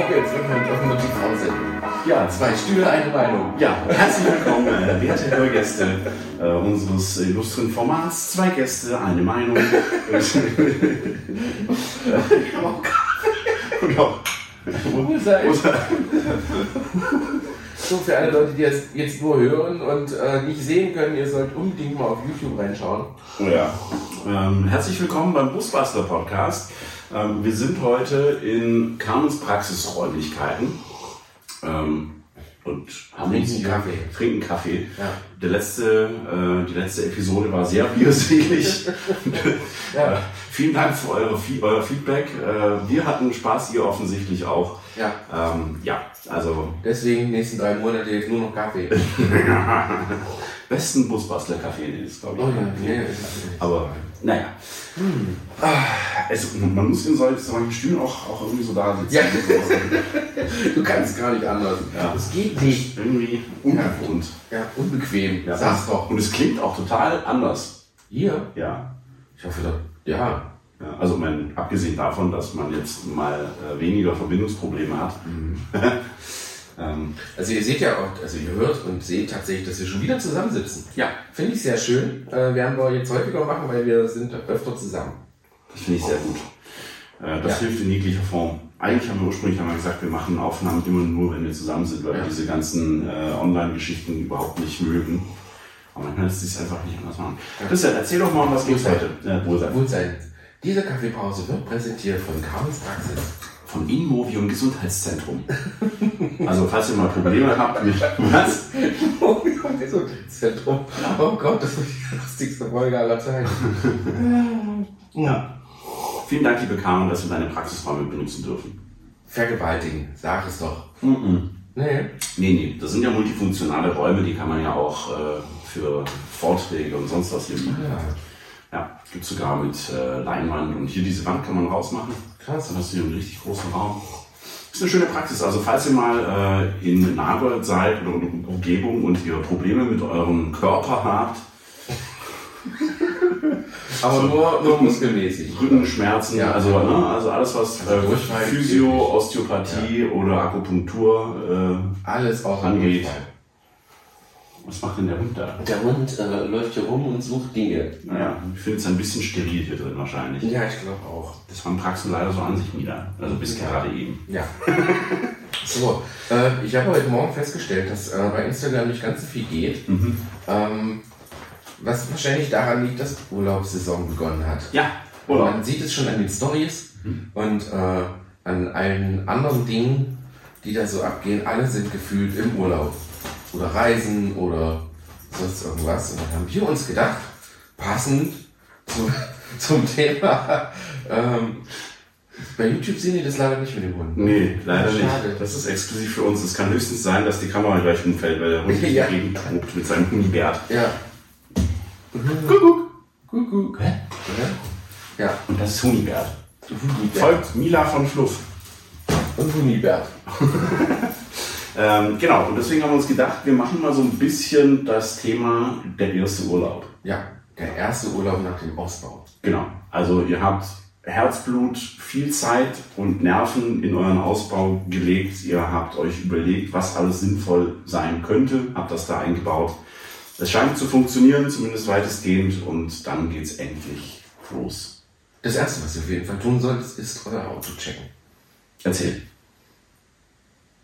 gucke jetzt irgendwann noch die TV-Sendung. Ja, Zwei Stühle, eine Meinung. ja, herzlich willkommen, äh, werte Hörgäste äh, unseres illustren Formats. Zwei Gäste, eine Meinung. Und auch- Wo seid ihr? So, für alle Leute, die das jetzt nur hören und äh, nicht sehen können, ihr sollt unbedingt mal auf YouTube reinschauen. Ja. Ähm, herzlich willkommen beim Busbuster Podcast. Ähm, wir sind heute in Carmens Praxisräumlichkeiten ähm, und haben Trinken uns Kaffee. Trinken Kaffee. Ja. Der letzte, äh, die letzte Episode war sehr bierselig. Ja. Äh, vielen Dank für eure, euer Feedback. Äh, wir hatten Spaß, ihr offensichtlich auch. Ja, Ähm, ja, also deswegen nächsten drei Monate jetzt nur noch Kaffee. besten Busbastler Kaffee, den es glaube ich. Oh ja, ist es Aber naja. Ah, Es, man muss in solchen, Stühlen auch, auch irgendwie so da sitzen. Ja. Du kannst gar nicht anders. Ja. Das geht nicht. Irgendwie ungewohnt. Ja, unbequem. Ja. Sag's doch. Und es klingt auch total anders. Hier? Ja. Ich hoffe, doch. ja. ja also mein, abgesehen davon, dass man jetzt mal äh, weniger Verbindungsprobleme hat. ähm, Also ihr seht ja auch, also ihr hört und seht tatsächlich, dass wir schon wieder zusammensitzen. ja, Finde ich sehr schön. Äh, werden wir jetzt häufiger machen, weil wir sind öfter zusammen. das finde ich sehr gut. Äh, das Ja. hilft in jeglicher Form. Eigentlich haben wir ursprünglich einmal gesagt, wir machen Aufnahmen immer nur, wenn wir zusammen sind, weil Ja. wir diese ganzen äh, Online-Geschichten überhaupt nicht mögen. Aber manchmal lässt es sich einfach nicht anders machen. Ja. Christian, erzähl doch mal, was Wohlsein. heute? Äh, Wohlsein. Wohlsein. Diese Kaffeepause wird präsentiert von Carmens Praxis. Von Inmovium Gesundheitszentrum. also, falls ihr mal Probleme habt mit was? Oh, Gesundheitszentrum. Oh Gott, das ist die lustigste Folge aller Zeiten. Ja. Vielen Dank, liebe Carmen, dass wir deine Praxisräume benutzen dürfen. Vergewaltigen, sag es doch. Mhm. Nee. Nee, nee, das sind ja multifunktionale Räume, die kann man ja auch äh, für Vorträge und sonst was hier bieten. Ja, Ja, gibt sogar mit äh, Leinwand und hier diese Wand kann man rausmachen. Krass. Dann hast du hier einen richtig großen Raum. Ist eine schöne Praxis. Also falls ihr mal äh, in Nagold seid oder in Umgebung und ihr Probleme mit eurem Körper habt, Aber nur, nur muskelmäßig. Rückenschmerzen, Ja. also, ne, also alles was Also äh, Physio. Osteopathie oder Akupunktur, Alles außer Angeht. Durchfall. Was macht denn der Hund da? Der Hund äh, läuft hier rum und sucht Dinge. Naja, ich finde es ein bisschen steril hier drin wahrscheinlich. Ja, ich glaube auch. Das waren Praxen leider so an sich nieder. Also bis Ja. gerade eben. Ja. so, äh, ich habe heute Morgen festgestellt, dass äh, bei Instagram nicht ganz so viel geht. Mhm. Ähm, was wahrscheinlich daran liegt, dass Urlaubssaison begonnen hat. Ja, Urlaub. man sieht es schon an den Stories Mhm. und äh, an allen anderen Dingen, die da so abgehen. Alle sind gefühlt im Urlaub oder reisen oder sonst irgendwas. Und dann haben wir uns gedacht, passend zu, zum Thema, ähm, bei YouTube sehen die das leider nicht mit dem Hund. Nee, leider Schade. nicht. Das ist exklusiv für uns. Es kann höchstens sein, dass die Kamera gleich umfällt, weil der Hund Ja. gegen tobt mit seinem Hunibert. Ja. Kuckuck. Kuckuck. Hä? Ja. Ja. Und das ist. Hunibert. Folgt Mila von Fluff. Und Hunibert. Ähm, genau, und deswegen haben wir uns gedacht, wir machen mal so ein bisschen das Thema der erste Urlaub. Ja. Der erste Urlaub nach dem Ausbau. Genau. Also ihr habt Herzblut, viel Zeit und Nerven in euren Ausbau gelegt. Ihr habt euch überlegt, was alles sinnvoll sein könnte, habt das da eingebaut. Es scheint zu funktionieren, zumindest weitestgehend, und dann geht's endlich los. Das erste, was ihr auf jeden Fall tun solltet, ist euer Auto checken. Erzähl.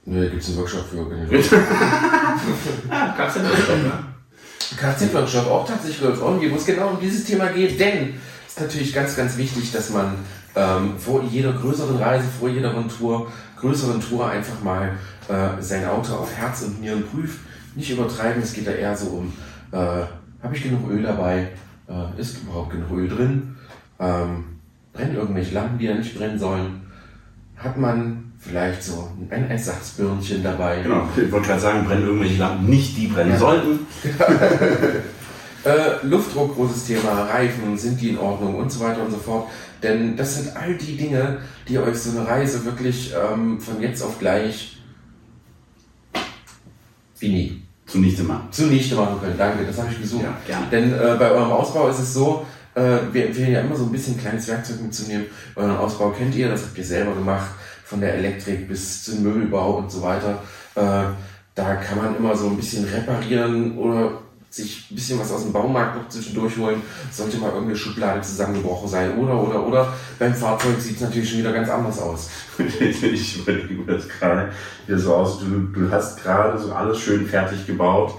Nö, da gibt es einen Workshop für. Nicht, ne? Kfz-Workshop auch tatsächlich irgendwie, wo es genau um dieses Thema geht, denn es ist natürlich ganz, ganz wichtig, dass man ähm, vor jeder größeren Reise, vor jeder Tour, größeren Tour einfach mal äh, sein Auto auf Herz und Nieren prüft. Nicht übertreiben, es geht da eher so um, äh, habe ich genug Öl dabei, äh, ist überhaupt genug Öl drin, ähm, brennen irgendwelche Lampen, die da nicht brennen sollen, hat man vielleicht so ein Ersatzbirnchen dabei. Genau, ich wollte gerade sagen, brennen irgendwelche Lampen nicht, die brennen Ja. sollten. Äh, Luftdruck, großes Thema, Reifen, sind die in Ordnung und so weiter und so fort. Denn das sind all die Dinge, die euch so eine Reise wirklich ähm, von jetzt auf gleich wie nie Zunichte machen. zunichte machen können. Danke, das habe ich gesucht. Ja, gerne. Denn äh, bei eurem Ausbau ist es so, äh, wir empfehlen ja immer so ein bisschen kleines Werkzeug mitzunehmen. Euren Ausbau kennt ihr, das habt ihr selber gemacht. Von der Elektrik bis zum Möbelbau und so weiter. Äh, da kann man immer so ein bisschen reparieren oder sich ein bisschen was aus dem Baumarkt noch zwischendurch holen, sollte mal irgendeine Schublade zusammengebrochen sein. Oder, oder, oder. Beim Fahrzeug sieht es natürlich schon wieder ganz anders aus. ich überlege mir das gerade hier so aus. Du, du hast gerade so alles schön fertig gebaut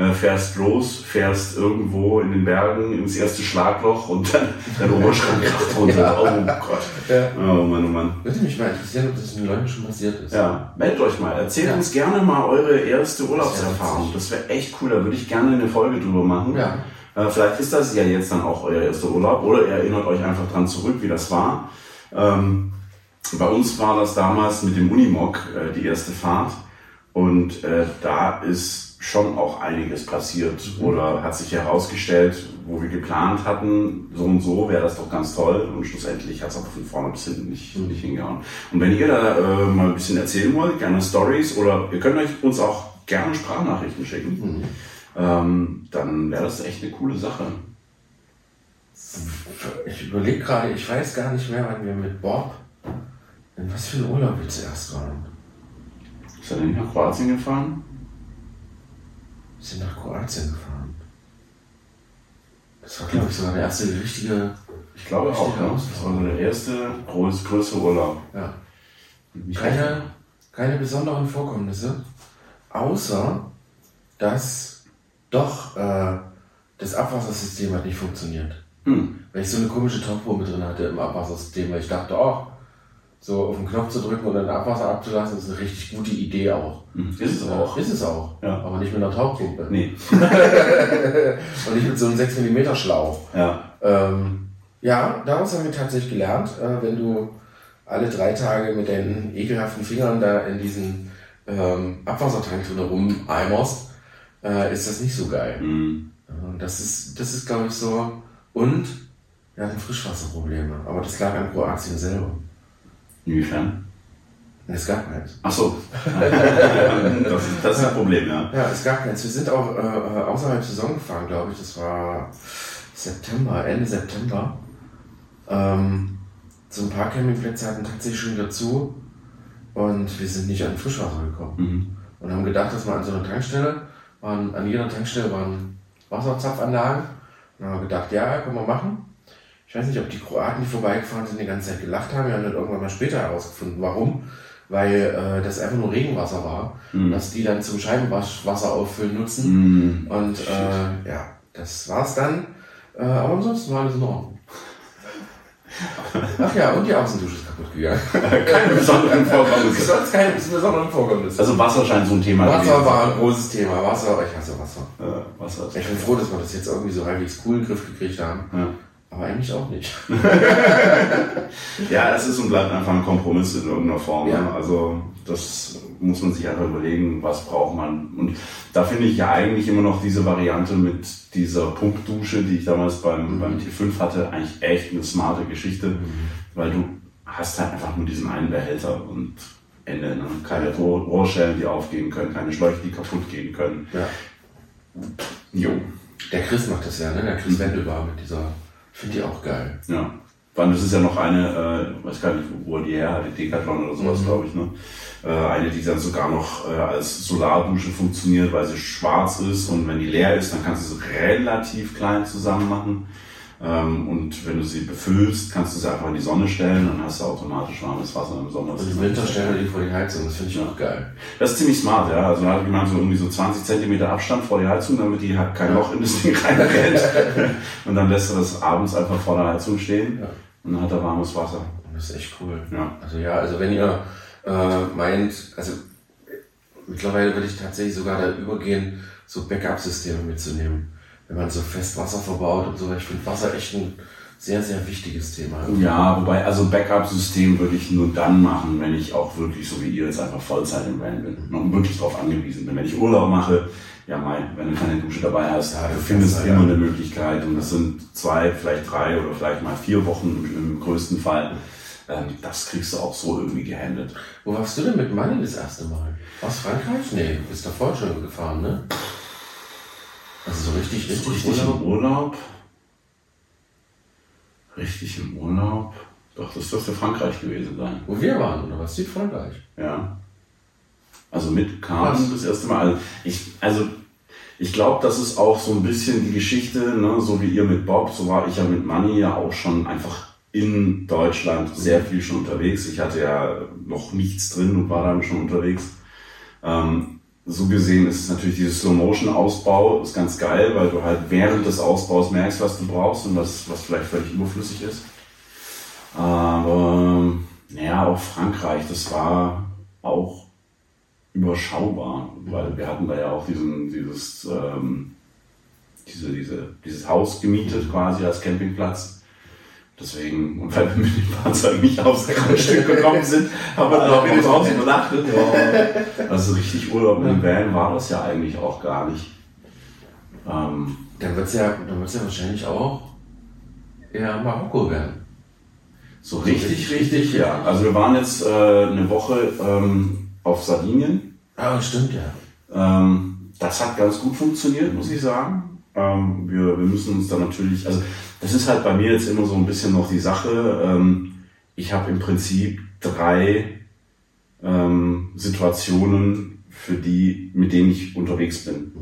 äh, fährst los, fährst irgendwo in den Bergen ins erste Schlagloch und dann dein Oberschrank kracht runter. Oh Gott. Ja. Oh Mann, oh Mann. Würde mich mal interessieren, ob das den Leuten schon passiert ist. Ja, meldet euch mal. Erzählt ja. uns gerne mal eure erste Urlaubserfahrung. Das wäre echt cool. Da würde ich gerne eine Folge drüber machen. Ja. Äh, vielleicht ist das ja jetzt dann auch euer erster Urlaub oder ihr erinnert euch einfach dran zurück, wie das war. Ähm, bei uns war das damals mit dem Unimog äh, die erste Fahrt und da ist schon auch einiges passiert mhm. oder hat sich herausgestellt, wo wir geplant hatten, so und so wäre das doch ganz toll und schlussendlich hat es aber von vorne bis hinten nicht, mhm. nicht hingehauen. Und wenn ihr da äh, mal ein bisschen erzählen wollt, gerne Stories oder ihr könnt euch uns auch gerne Sprachnachrichten schicken, mhm. ähm, dann wäre das echt eine coole Sache. Ich überlege gerade, ich weiß gar nicht mehr, wann wir mit Bob in was für einen Urlaub wir zuerst waren. Ist er denn nach Kroatien gefahren? Wir sind nach Kroatien gefahren. Das war, glaube ich, sogar der erste richtige. Ich glaube auch, ja. Das war so der erste groß, größere Urlaub. Ja. Keine, keine besonderen Vorkommnisse, außer dass doch äh, das Abwassersystem hat nicht funktioniert. Hm. Weil ich so eine komische Tauchpumpe drin hatte im Abwassersystem, weil ich dachte, oh, so auf den Knopf zu drücken und dann Abwasser abzulassen, ist eine richtig gute Idee auch. Mhm. Ist es auch. Ist es auch. Ja. Aber nicht mit einer Tauchpumpe. Nee. und nicht mit so einem 6 mm Schlauch. Ja. Ähm, ja, daraus haben wir tatsächlich gelernt, äh, wenn du alle drei Tage mit deinen ekelhaften Fingern da in diesen ähm, Abwassertank drin rumeimerst, äh, ist das nicht so geil. Mhm. das ist, das ist glaube ich so. Und wir hatten Frischwasserprobleme, aber das lag an Kroatien selber. Inwiefern? Es gab keins. Ach so. das, ist, das ist ein Problem, ja. Ja, es gab keins. Wir sind auch äh, äh außerhalb Saison gefahren, glaube ich. Das war September, Ende September. Ähm, so ein paar Campingplätze hatten tatsächlich schon wieder zu und wir sind nicht an Frischwasser gekommen. Mhm. Und haben gedacht, dass wir an so einer Tankstelle, waren, an jeder Tankstelle waren Wasserzapfanlagen. Und haben gedacht, ja, können wir machen. Ich weiß nicht, ob die Kroaten, die vorbeigefahren sind, die ganze Zeit gelacht haben. Wir haben dann irgendwann mal später herausgefunden, warum. Weil äh, das einfach nur Regenwasser war, mhm. dass die dann zum Scheibenwaschwasser auffüllen nutzen. Mhm. Und äh, ja, das war's dann. Äh, aber ansonsten war alles in Ordnung. Ach ja, und die Außendusche ist kaputt gegangen. keine besonderen Vorkommnisse. Sonst keine besonderen Vorkommnisse. Also Wasser scheint so ein Thema Wasser war ein großes Thema. Wasser, ich hasse Wasser. Ja, Wasser ich bin froh, dass wir das jetzt irgendwie so halbwegs cool in den Griff gekriegt haben. Ja. Aber eigentlich auch nicht. ja, es ist und bleibt einfach ein Kompromiss in irgendeiner Form. Ja. Ne? Also das muss man sich einfach überlegen, was braucht man. Und da finde ich ja eigentlich immer noch diese Variante mit dieser Pumpdusche, die ich damals beim, mhm. beim T5 hatte, eigentlich echt eine smarte Geschichte, mhm. weil du hast halt einfach nur diesen einen Behälter und Ende. Ne? Keine Rohrschellen, die aufgehen können, keine Schläuche, die kaputt gehen können. Ja. Jo. Der Chris macht das ja, ne? Der Chris mhm. Wendelbar mit dieser Finde ich auch geil. Ja. Weil das ist ja noch eine, äh, weiß gar nicht, wo die her hat, die Decathlon oder sowas, mhm. glaube ich, ne? Äh, eine, die dann sogar noch äh, als Solardusche funktioniert, weil sie schwarz ist und wenn die leer ist, dann kannst du sie relativ klein zusammen machen. Ähm, und wenn du sie befüllst, kannst du sie einfach in die Sonne stellen, dann hast du automatisch warmes Wasser im Sommer. Und im Winter stellen wir die vor die Heizung, das finde ich auch geil. Das ist ziemlich smart, ja. Also da hat jemand so irgendwie so 20 Centimeter Abstand vor die Heizung, damit die halt kein Loch in das Ding reinrennt. und dann lässt er das abends einfach vor der Heizung stehen und dann hat er warmes Wasser. Das ist echt cool. Ja. Also ja, also wenn ihr äh, meint, also mittlerweile würde ich tatsächlich sogar da übergehen, so Backup-Systeme mitzunehmen wenn man so fest Wasser verbaut und so. Ich finde Wasser echt ein sehr, sehr wichtiges Thema. Ja, wobei, also Backup-System würde ich nur dann machen, wenn ich auch wirklich, so wie ihr jetzt einfach Vollzeit im Van bin und wirklich darauf angewiesen bin. Wenn ich Urlaub mache, ja, mein, wenn du keine Dusche dabei hast, ja, du findest immer eine Möglichkeit und das sind zwei, vielleicht drei oder vielleicht mal vier Wochen im größten Fall. Ähm, das kriegst du auch so irgendwie gehandelt. Wo warst du denn mit Money das erste Mal? Aus Frankreich? Nee, du bist da vorher schon gefahren, ne? Also so richtig, richtig, richtig Urlaub. im Urlaub. Richtig im Urlaub. Doch, das dürfte Frankreich gewesen sein. Wo wir waren, oder was? Südfrankreich. Ja. Also mit Carmen das erste Mal. Also ich, also ich glaube, das ist auch so ein bisschen die Geschichte, ne? so wie ihr mit Bob, so war ich ja mit Manny ja auch schon einfach in Deutschland sehr viel schon unterwegs. Ich hatte ja noch nichts drin und war dann schon unterwegs. Ähm, so gesehen ist es natürlich dieses Slow-Motion-Ausbau ist ganz geil, weil du halt während des Ausbaus merkst, was du brauchst und was, was vielleicht völlig überflüssig ist. Aber naja, auch Frankreich, das war auch überschaubar, weil wir hatten da ja auch diesen, dieses, ähm, diese, diese, dieses Haus gemietet quasi als Campingplatz. Deswegen, und weil wir mit dem Fahrzeug nicht aufs Grundstück gekommen sind, haben wir dann auch wieder zu Hause übernachtet. Also richtig Urlaub im Van war das ja eigentlich auch gar nicht. Ähm, dann wird es ja, dann wird's ja wahrscheinlich auch eher Marokko werden. So richtig, richtig, richtig, ja. Also wir waren jetzt äh, eine Woche ähm, auf Sardinien. Ah, stimmt, ja. Ähm, das hat ganz gut funktioniert, muss ich sagen. Ähm, wir, wir müssen uns da natürlich, also das ist halt bei mir jetzt immer so ein bisschen noch die Sache. Ähm, ich habe im Prinzip drei ähm, Situationen, für die, mit denen ich unterwegs bin.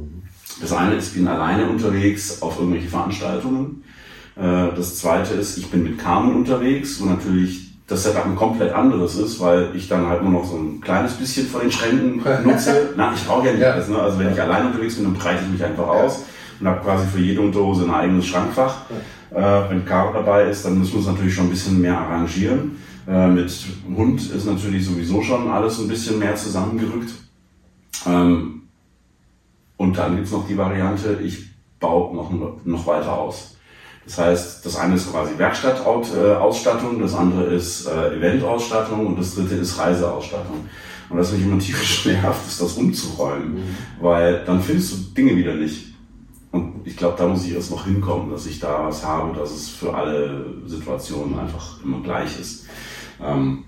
Das eine ist, ich bin alleine unterwegs auf irgendwelche Veranstaltungen. Äh, das zweite ist, ich bin mit Carmen unterwegs, wo natürlich das Setup ein komplett anderes ist, weil ich dann halt nur noch so ein kleines bisschen von den Schränken nutze. Na, ich brauche ja nicht alles. Ne? Also wenn ich allein unterwegs bin, dann breite ich mich einfach aus und habe quasi für jede Unterhose ein eigenes Schrankfach. Äh, wenn Caro dabei ist, dann müssen wir uns natürlich schon ein bisschen mehr arrangieren. Äh, mit Hund ist natürlich sowieso schon alles ein bisschen mehr zusammengerückt. Ähm, und dann gibt's noch die Variante, ich baue noch, noch weiter aus. Das heißt, das eine ist quasi Werkstattausstattung, das andere ist äh, Eventausstattung und das dritte ist Reiseausstattung. Und das mich immer tierisch nervt, ist das umzuräumen, mhm. weil dann findest du Dinge wieder nicht. Ich glaube, da muss ich erst noch hinkommen, dass ich da was habe, dass es für alle Situationen einfach immer gleich ist. Ähm,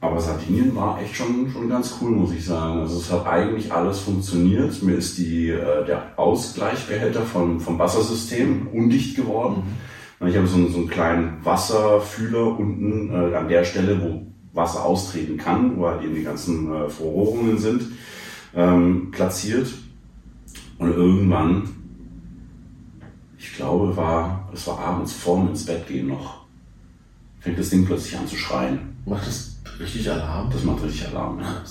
aber Sardinien war echt schon, schon ganz cool, muss ich sagen. Also es hat eigentlich alles funktioniert. Mir ist die, äh, der Ausgleichbehälter vom, vom Wassersystem undicht geworden. Mhm. Ich habe so einen, so einen kleinen Wasserfühler unten äh, an der Stelle, wo Wasser austreten kann, wo halt eben die ganzen äh, Verrohrungen sind, ähm, platziert. Und irgendwann, glaube, war, es war abends vorm ins Bett gehen noch, fängt das Ding plötzlich an zu schreien. Macht das Richtig Alarm? Das macht richtig Alarm, ja.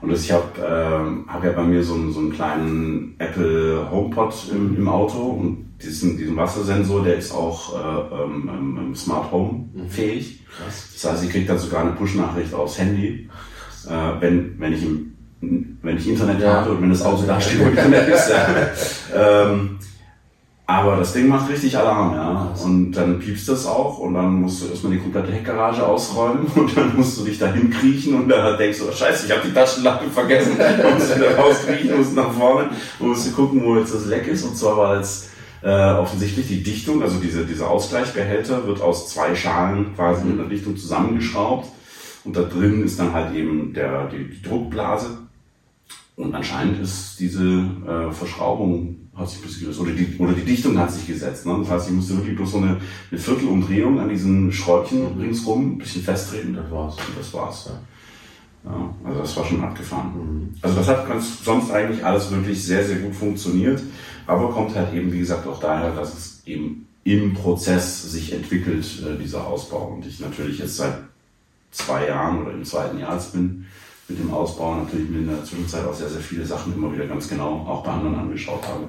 Und das, ich habe ähm, hab ja bei mir so einen, so einen kleinen Apple HomePod im, im Auto und diesen, diesen Wassersensor, der ist auch äh, ähm, Smart Home mhm. fähig. Krass. Das heißt, ich kriege dann sogar eine Push-Nachricht aufs Handy, äh, wenn, wenn, ich im, wenn ich Internet ja. habe und wenn das Auto da steht, wo Internet ist. Ja. ähm, aber das Ding macht richtig Alarm, ja. Und dann piepst das auch und dann musst du erstmal die komplette Heckgarage ausräumen und dann musst du dich da hinkriechen und dann denkst du, oh, scheiße, ich habe die Taschenlampe vergessen. Dann musst du wieder rauskriechen, musst nach vorne und musst du gucken, wo jetzt das Leck ist. Und zwar war jetzt äh, offensichtlich die Dichtung, also diese, dieser Ausgleichbehälter wird aus zwei Schalen quasi mit einer Dichtung zusammengeschraubt. Und da drin ist dann halt eben der, die, die Druckblase. Und anscheinend ist diese äh, Verschraubung hat sich ein bisschen gelöst. Oder die, oder die Dichtung hat sich gesetzt. Ne? Das heißt, ich musste wirklich bloß so eine, eine Viertelumdrehung an diesen Schräubchen mhm. ringsrum ein bisschen festtreten. Das war's. Und das war's. Ja. ja. also das war schon abgefahren. Mhm. Also das hat ganz, sonst eigentlich alles wirklich sehr, sehr gut funktioniert. Aber kommt halt eben, wie gesagt, auch daher, dass es eben im Prozess sich entwickelt, äh, dieser Ausbau. Und ich natürlich jetzt seit zwei Jahren oder im zweiten Jahr jetzt bin, mit dem Ausbau natürlich mir in der Zwischenzeit auch sehr, sehr viele Sachen immer wieder ganz genau auch bei anderen angeschaut habe.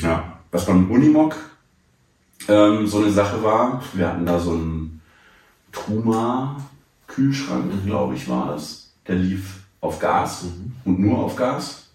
Ja, was beim Unimog ähm, so eine Sache war, wir hatten da so einen Truma-Kühlschrank, mhm. glaube ich, war das. Der lief auf Gas mhm. und nur auf Gas.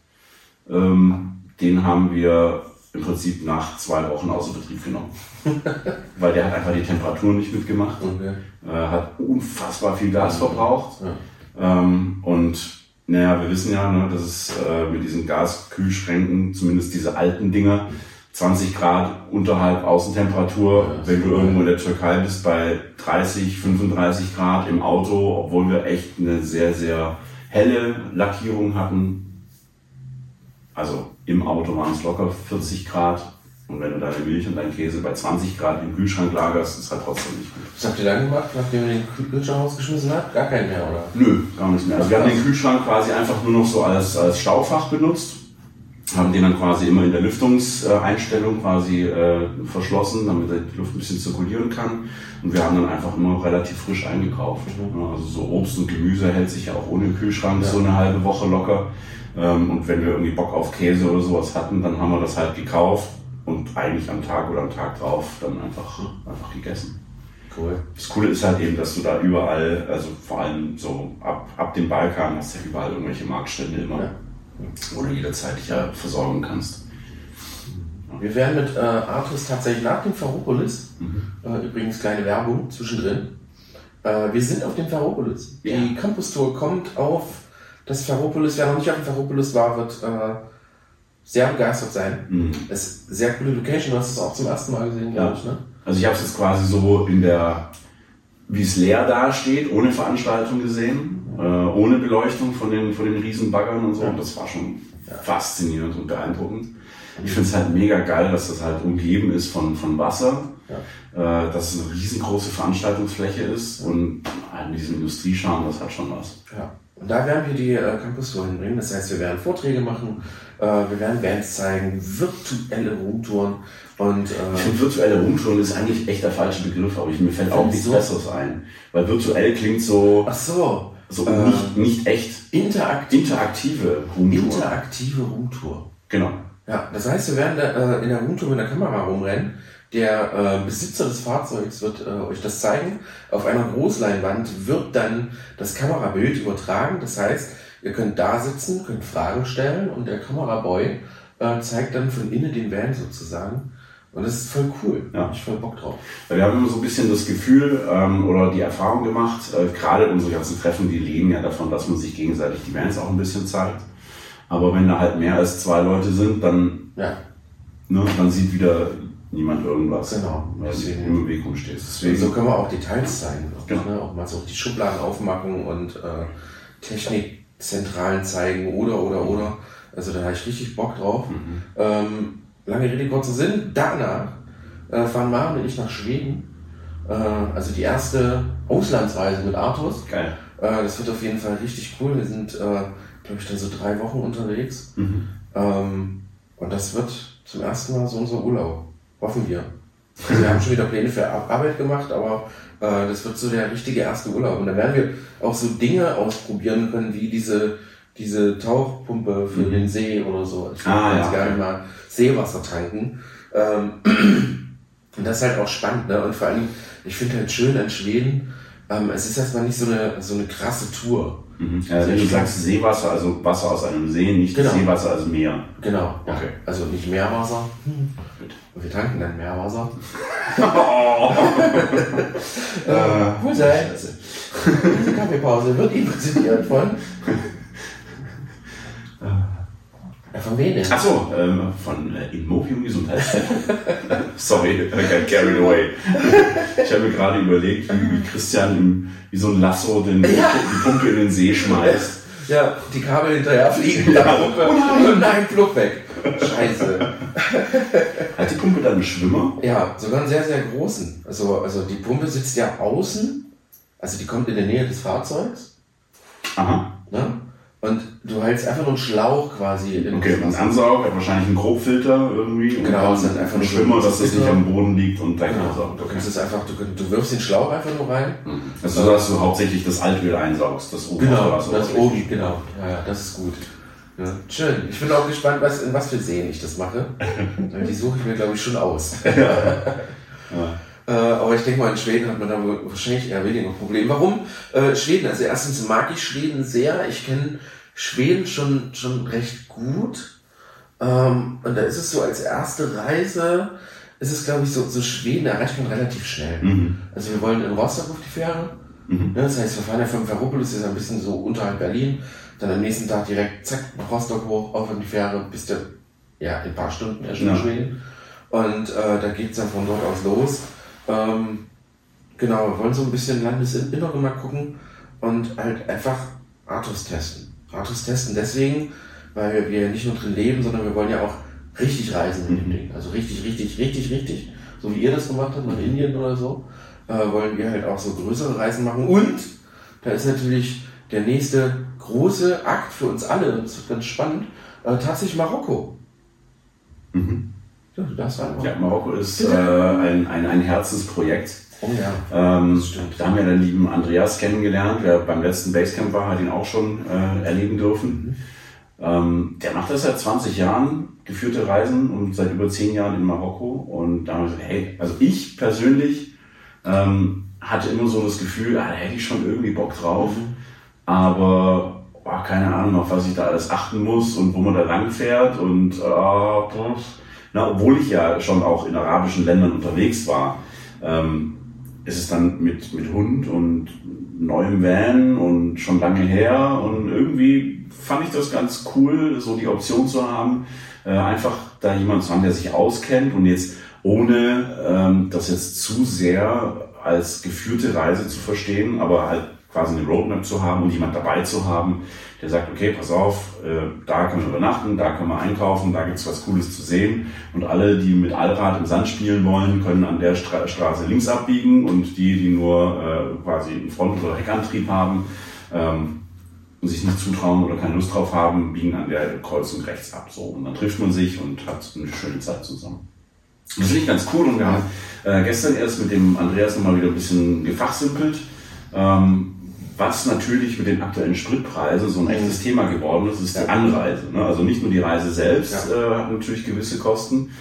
Ähm, den haben wir im Prinzip nach zwei Wochen außer Betrieb genommen. Weil der hat einfach die Temperatur nicht mitgemacht. Okay. Äh, hat unfassbar viel Gas verbraucht. Ja. Ähm, und naja, wir wissen ja, ne, dass es äh, mit diesen Gaskühlschränken, zumindest diese alten Dinger, 20 Grad unterhalb Außentemperatur, ja, wenn du irgendwo in der Türkei bist bei 30, 35 Grad im Auto, obwohl wir echt eine sehr, sehr helle Lackierung hatten. Also im Auto waren es locker 40 Grad Und wenn du deine Milch und deinen Käse bei 20 Grad im Kühlschrank lagerst, ist halt trotzdem nicht gut. Was habt ihr dann gemacht, nachdem ihr den Kühlschrank rausgeschmissen habt? Gar keinen mehr, oder? Nö, gar nicht mehr. Also wir haben den Kühlschrank quasi einfach nur noch so als, als Staufach benutzt. Haben den dann quasi immer in der Lüftungseinstellung quasi äh, verschlossen, damit die Luft ein bisschen zirkulieren kann. Und wir haben dann einfach immer relativ frisch eingekauft. Ja, Also so Obst und Gemüse hält sich ja auch ohne Kühlschrank Ja. so eine halbe Woche locker. Ähm, und wenn wir irgendwie Bock auf Käse oder sowas hatten, dann haben wir das halt gekauft und eigentlich am Tag oder am Tag drauf dann einfach, einfach gegessen. Cool. Das Coole ist halt eben, dass du da überall, also vor allem so ab, ab dem Balkan, hast du ja überall irgendwelche Marktstände immer, Ja. wo du jederzeit dich ja versorgen kannst. Wir werden mit äh, Artus tatsächlich nach dem Ferropolis, äh, übrigens kleine Werbung zwischendrin, äh, wir sind auf dem Ferropolis. Ja. Die Campus Tour kommt auf das Ferropolis. Wer noch nicht auf dem Ferropolis war, wird äh, sehr begeistert sein. Mhm. Es ist eine sehr coole Location, du hast es auch zum ersten Mal gesehen, Ja. glaube ich, ne? Also ich habe es jetzt quasi so in der, wie es leer dasteht, ohne Veranstaltung gesehen, äh, ohne Beleuchtung von den, von den riesen Baggern und so. Ja. Und das war schon faszinierend und beeindruckend. Ich finde es halt mega geil, dass das halt umgeben ist von, von Wasser, Ja. äh, dass es eine riesengroße Veranstaltungsfläche ist und halt mit diesem Industriescharme, das hat schon was. Ja. Und da werden wir die äh, Campus Tour hinbringen. Das heißt, wir werden Vorträge machen, wir werden Bands zeigen, virtuelle Roomtouren und Ich äh, finde, virtuelle Rundtouren ist eigentlich echt der falsche Begriff, aber ich, mir fällt auch nichts Wieso? Besseres ein. Weil virtuell klingt so, ach so, so äh, nicht, nicht echt interaktiv, interaktive Rundtour. interaktive Roomtour. Genau. Ja, das heißt, wir werden da, äh, in der Roomtour mit der Kamera rumrennen. Der äh, Besitzer des Fahrzeugs wird äh, euch das zeigen. Auf einer Großleinwand wird dann das Kamerabild übertragen. Das heißt, ihr könnt da sitzen, könnt Fragen stellen und der Kameraboy äh, zeigt dann von innen den Van sozusagen. Und das ist voll cool. Ja. Ich voll Bock drauf. Weil wir haben immer so ein bisschen das Gefühl ähm, oder die Erfahrung gemacht, äh, gerade unsere ganzen Treffen, die leben ja davon, dass man sich gegenseitig die Bands auch ein bisschen zeigt. Aber wenn da halt mehr als zwei Leute sind, dann, Ja, ne, dann sieht wieder niemand irgendwas. Genau. Weil du Deswegen- im Weg rumstehst. Deswegen, so können wir auch Details zeigen. Wirklich, Genau. ne? Auch mal so die Schubladen aufmachen und äh, Technikzentralen zeigen oder, oder, oder. Also da habe ich richtig Bock drauf. Mhm. Ähm, lange Rede, kurzer Sinn. Danach äh, fahren Maren und ich nach Schweden. Äh, also die erste Auslandsreise mit Artus. geil. Äh, das wird auf jeden Fall richtig cool. Wir sind, äh, glaube ich, dann so drei Wochen unterwegs. Mhm. Ähm, und das wird zum ersten Mal so unser Urlaub. Hoffen wir. Also wir haben schon wieder Pläne für Ar- Arbeit gemacht, aber das wird so der richtige erste Urlaub. Und da werden wir auch so Dinge ausprobieren können, wie diese, diese Tauchpumpe für Mhm. den See oder so. Ich Ah, würde ganz ja. gerne mal Seewasser tanken. Ähm, und das ist halt auch spannend. Ne? Und vor allem, ich finde halt schön an Schweden, ähm, es ist erstmal nicht so eine, so eine krasse Tour. Mhm. Wenn du sagst Seewasser, also Wasser aus einem See, nicht Genau. Seewasser, also Meer. Genau. Okay. Also nicht Meerwasser. Und wir tanken dann Meerwasser. Oh. Äh, sein. Diese Kaffeepause wird Ihnen präsentiert von. Ja, von wem denn? Achso, ähm, von äh, Immobium Gesundheitszentrum. Sorry, I got carried away. Ich habe mir gerade überlegt, wie, Christian im, wie so ein Lasso den, die Pumpe in den See schmeißt. Ja, die Kabel hinterher fliegen. Ja. Oh nein, Flug weg. Scheiße. Hat die Pumpe dann einen Schwimmer? Ja, sogar einen sehr, sehr großen. Also, also die Pumpe sitzt ja außen. Also die kommt in der Nähe des Fahrzeugs. Aha. Ne? Und du hältst einfach nur einen Schlauch quasi in Okay, das ein Wasser. Ansaug hat wahrscheinlich einen Grobfilter irgendwie. und Genau, dann es sind einfach ein Schwimmer, dass das nicht am Boden liegt und direkt Genau. ansaugt. Du Okay. es einfach, du, du wirfst den Schlauch einfach nur rein. Also, dass du hauptsächlich das Altöl einsaugst, das oben Genau, Wasser das oben, genau. Ja, ja, das ist gut. Ja, schön. Ich bin auch gespannt, was, in was für Seen ich das mache. Die suche ich mir, glaube ich, schon aus. Äh, aber ich denke mal, in Schweden hat man da wahrscheinlich eher weniger Probleme. Warum äh, Schweden? Also erstens mag ich Schweden sehr. Ich kenne Schweden schon, schon recht gut. Ähm, und da ist es so, als erste Reise ist es, glaube ich, so, so Schweden erreicht man relativ schnell. Mhm. Also wir wollen in Rostock auf die Fähre. Mhm. Ne, Das heißt, wir fahren ja von Ferropolis, das ist ein bisschen so unterhalb Berlin. Dann am nächsten Tag direkt zack nach Rostock hoch, auf an die Fähre, bis der, ja, in ein paar Stunden erst in Ja. Schweden. Und äh, da geht's dann von dort aus los. Ähm, genau, wir wollen so ein bisschen Landesinnere mal gucken und halt einfach Artus testen. Artus testen deswegen, weil wir nicht nur drin leben, sondern wir wollen ja auch richtig reisen mit dem Ding. Also richtig, richtig, richtig, richtig. So wie ihr das gemacht habt nach Indien oder so, äh, wollen wir halt auch so größere Reisen machen. Und da ist natürlich der nächste große Akt für uns alle, das wird ganz spannend, äh, tatsächlich Marokko. Mhm. Ja, du darfst rein. Ja, Marokko ist äh, ein, ein, ein Herzensprojekt. Oh ja. Ähm, da haben wir den lieben Andreas kennengelernt, wer beim letzten Basecamp war, hat ihn auch schon äh, erleben Mhm. dürfen. Ähm, der macht das seit 20 Jahren, geführte Reisen und seit über 10 Jahren in Marokko. Und da haben wir gesagt, hey, also ich persönlich ähm, hatte immer so das Gefühl, ah, da hätte ich schon irgendwie Bock drauf. Mhm. Aber boah, keine Ahnung, auf was ich da alles achten muss und wo man da lang fährt. Und äh, na, obwohl ich ja schon auch in arabischen Ländern unterwegs war, ähm, ist es dann mit, mit Hund und neuem Van und schon lange her. Und irgendwie fand ich das ganz cool, so die Option zu haben, äh, einfach da jemand zu haben, der sich auskennt und jetzt ohne ähm, das jetzt zu sehr als geführte Reise zu verstehen, aber halt quasi eine Roadmap zu haben und jemand dabei zu haben, der sagt, okay, pass auf, äh, da können wir übernachten, da können wir einkaufen, da gibt's was Cooles zu sehen. Und alle, die mit Allrad im Sand spielen wollen, können an der Stra Straße links abbiegen und die, die nur äh, quasi einen Front- oder Heckantrieb haben ähm, und sich nicht zutrauen oder keine Lust drauf haben, biegen an der Kreuzung rechts ab. So. Und dann trifft man sich und hat eine schöne Zeit zusammen. Das finde ich ganz cool und wir haben äh, gestern erst mit dem Andreas nochmal wieder ein bisschen gefachsimpelt, ähm, was natürlich mit den aktuellen Spritpreisen so ein echtes Thema geworden ist, ist die Anreise. Ne? Also nicht nur die Reise selbst äh, hat natürlich gewisse Kosten,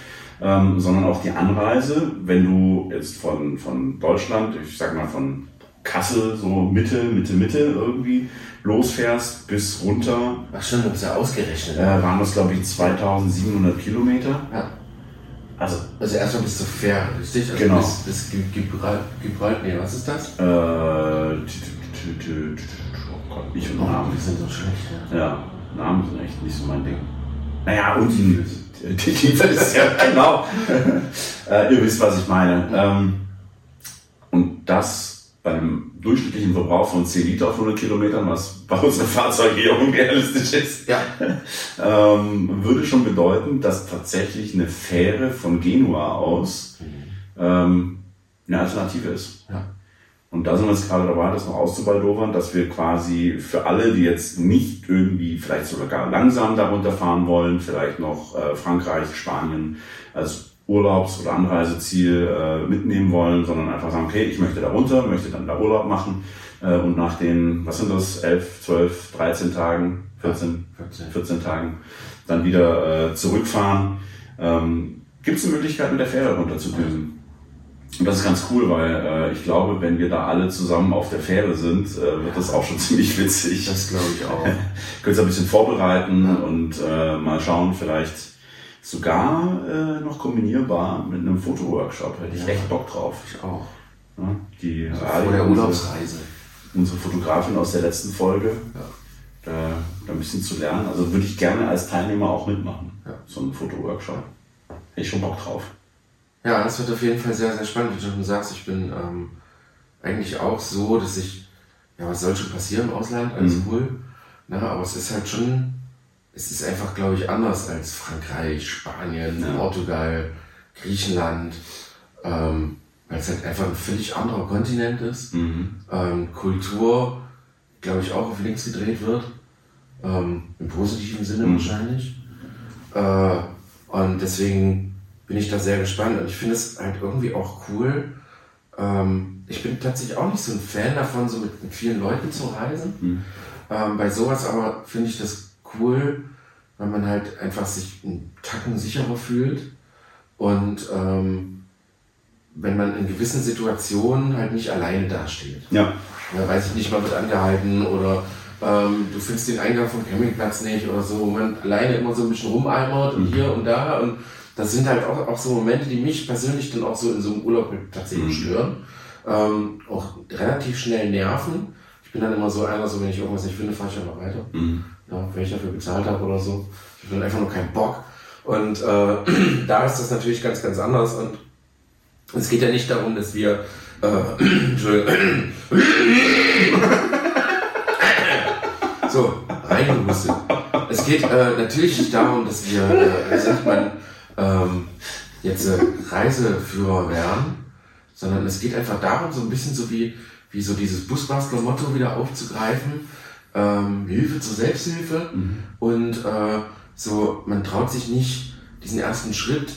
ähm, sondern auch die Anreise. Wenn du jetzt von, von Deutschland, ich sag mal von Kassel, so Mitte, Mitte, Mitte irgendwie losfährst bis runter, Ach stimmt, du hast ja ausgerechnet. äh, waren das glaube ich 2700 Kilometer. Ja. Also Also erstmal bis zur Fähre, richtig? Also Genau. Bis, bis Gi- Gibral- Gibraltar, nee, was ist das? Äh, oh Gott, nicht Oh, mit Namen. die sind so schlecht, ja. Ja, Namen sind echt nicht so mein Ding. Naja, und die, die, die, die ist ja genau. äh, ihr wisst, was ich meine. Ähm, und das bei einem durchschnittlichen Verbrauch von 10 Liter auf 100 Kilometern, was bei unseren Fahrzeugen eher unrealistisch ist, Ja, ähm, würde schon bedeuten, dass tatsächlich eine Fähre von Genua aus ähm, eine Alternative ist. ja. Und da sind wir jetzt gerade dabei, das noch auszubaldowern, dass wir quasi für alle, die jetzt nicht irgendwie vielleicht sogar langsam darunter fahren wollen, vielleicht noch äh, Frankreich, Spanien als Urlaubs- oder Anreiseziel äh, mitnehmen wollen, sondern einfach sagen, okay, ich möchte da runter, möchte dann da Urlaub machen äh, und nach den, was sind das, 11, 12, 13 Tagen, 14, 14. 14 Tagen dann wieder äh, zurückfahren. Ähm, Gibt es eine Möglichkeit, mit der Fähre runterzudüsen? Und das ist ganz cool, weil äh, ich glaube, wenn wir da alle zusammen auf der Fähre sind, äh, wird das auch schon ziemlich witzig. Das glaube ich auch. Könnt ihr ein bisschen vorbereiten und äh, mal schauen, vielleicht sogar äh, noch kombinierbar mit einem Fotoworkshop. Hätte ich Ja. echt Bock drauf. Ich auch. Ja, die Also vor der unsere, Urlaubsreise. unsere Fotografin aus der letzten Folge, da, da ein bisschen zu lernen. Also würde ich gerne als Teilnehmer auch mitmachen. Ja. So einen Fotoworkshop. Hätte ich schon Bock drauf. Ja, das wird auf jeden Fall sehr, sehr spannend. Wie du schon sagst, ich bin ähm, eigentlich auch so, dass ich, ja, was soll schon passieren im Ausland? Alles Mhm. cool. Na, aber es ist halt schon, es ist einfach, glaube ich, anders als Frankreich, Spanien, Ja. Portugal, Griechenland, ähm, weil es halt einfach ein völlig anderer Kontinent ist. Mhm. Ähm, Kultur, glaube ich, auch auf links gedreht wird. Ähm, Im positiven Sinne Mhm. wahrscheinlich. Äh, und deswegen bin ich da sehr gespannt. Und ich finde es halt irgendwie auch cool. Ähm, ich bin tatsächlich auch nicht so ein Fan davon, so mit, mit vielen Leuten zu reisen. Mhm. Ähm, bei sowas aber finde ich das cool, weil man halt einfach sich einen Tacken sicherer fühlt. Und ähm, wenn man in gewissen Situationen halt nicht alleine dasteht. Ja. Ja, weiß ich nicht, man wird angehalten oder ähm, du findest den Eingang vom Campingplatz nicht oder so, wo man alleine immer so ein bisschen rumeimert und Mhm. hier und da. Und das sind halt auch, auch so Momente, die mich persönlich dann auch so in so einem Urlaub tatsächlich Mhm. stören. Ähm, auch relativ schnell nerven. Ich bin dann immer so einer, so wenn ich irgendwas nicht finde, fahre ich einfach weiter. Mhm. Ja, wenn ich dafür bezahlt habe oder so. Ich habe dann einfach nur keinen Bock. Und äh, da ist das natürlich ganz, ganz anders. Und es geht ja nicht darum, dass wir. Äh, Entschuldigung. so, reingehustet. Es es geht äh, natürlich nicht darum, dass wir, äh, wie sagt man, ähm, jetzt äh, Reiseführer werden, sondern es geht einfach darum, so ein bisschen so wie, wie so dieses Busbastler-Motto wieder aufzugreifen, ähm, Hilfe zur Selbsthilfe mhm. und äh, so, man traut sich nicht, diesen ersten Schritt,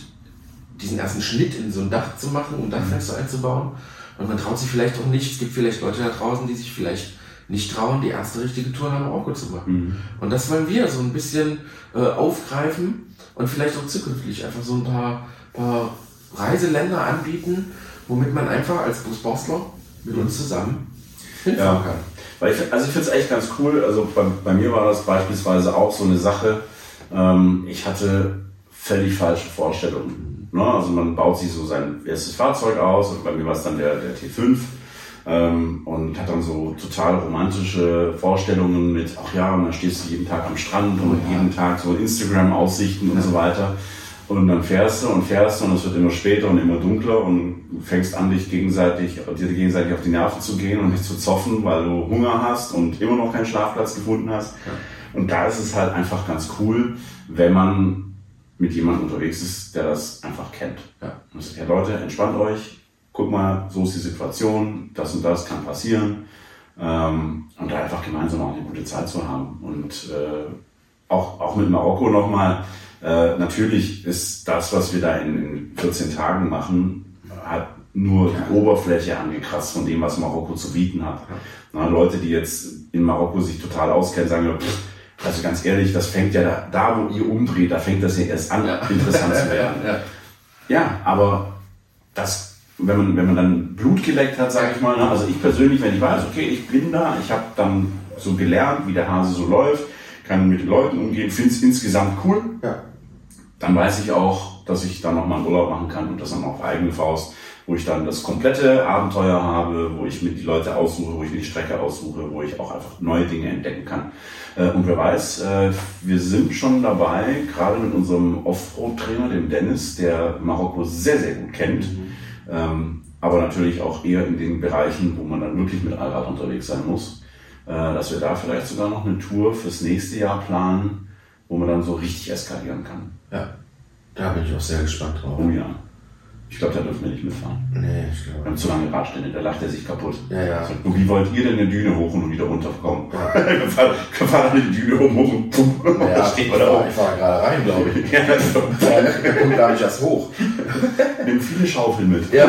diesen ersten Schnitt in so ein Dach zu machen, um Dachfenster mhm. einzubauen. Und man traut sich vielleicht auch nicht, es gibt vielleicht Leute da draußen, die sich vielleicht nicht trauen, die erste richtige Tour nach Marokko zu machen. Mhm. Und das wollen wir so ein bisschen äh, aufgreifen und vielleicht auch zukünftig einfach so ein paar, paar Reiseländer anbieten, womit man einfach als Busbostler mit uns zusammen hinfahren ja. kann. Weil ich, also ich finde es echt ganz cool. Also bei, bei, mir war das beispielsweise auch so eine Sache. Ähm, ich hatte völlig falsche Vorstellungen. Ne? Also man baut sich so sein erstes Fahrzeug aus. Und bei mir war es dann der, der T5 ähm, und hat dann so total romantische Vorstellungen mit, ach ja, und dann stehst du jeden Tag am Strand und ja. jeden Tag so Instagram-Aussichten und so weiter. Und dann fährst du und fährst du und es wird immer später und immer dunkler und fängst an, dich gegenseitig, dir gegenseitig auf die Nerven zu gehen und dich zu zoffen, weil du Hunger hast und immer noch keinen Schlafplatz gefunden hast. Ja. Und da ist es halt einfach ganz cool, wenn man mit jemandem unterwegs ist, der das einfach kennt. Ja. Und sagt, ja Leute, entspannt euch, guck mal, so ist die Situation, das und das kann passieren. Ähm, und da einfach gemeinsam auch eine gute Zeit zu haben. Und äh, auch, auch mit Marokko nochmal, äh, natürlich ist das, was wir da in, in 14 Tagen machen, hat nur die Oberfläche angekratzt von dem, was Marokko zu bieten hat. Na, Leute, die jetzt in Marokko sich total auskennen, sagen, also ganz ehrlich, das fängt ja da, da wo ihr umdreht, da fängt das ja erst an, ja. interessant zu werden. Ja, ja, aber das wenn man, wenn man dann Blut geleckt hat, sage ich mal, ne? also ich persönlich, wenn ich weiß, okay, ich bin da, ich habe dann so gelernt, wie der Hase so läuft, kann mit den Leuten umgehen, finde es insgesamt cool, ja. dann weiß ich auch, dass ich dann nochmal einen Urlaub machen kann und das dann auf eigene Faust, wo ich dann das komplette Abenteuer habe, wo ich mir die Leute aussuche, wo ich mir die Strecke aussuche, wo ich auch einfach neue Dinge entdecken kann. Äh, und wer weiß, äh, wir sind schon dabei, gerade mit unserem Offroad-Trainer, dem Dennis, der Marokko sehr, sehr gut kennt, mhm ähm, aber natürlich auch eher in den Bereichen, wo man dann wirklich mit Allrad unterwegs sein muss, äh, dass wir da vielleicht sogar noch eine Tour fürs nächste Jahr planen, wo man dann so richtig eskalieren kann. Ja, da bin ich auch sehr gespannt drauf. Oh ja. Ich glaube, da dürfen wir nicht mitfahren. Nee, ich glaube. Wir haben zu lange Radstände, da lacht er sich kaputt. Ja, ja. So, wie wollt ihr denn eine Düne hoch und wieder runterkommen? Ja. wir fahren, wir fahren die Düne hoch, hoch und pum. Ja, steht man da oben. Ich fahre gerade rein, glaube ich. ja, also. Kommt gar nicht erst hoch. Nimm viele Schaufeln mit. Ja.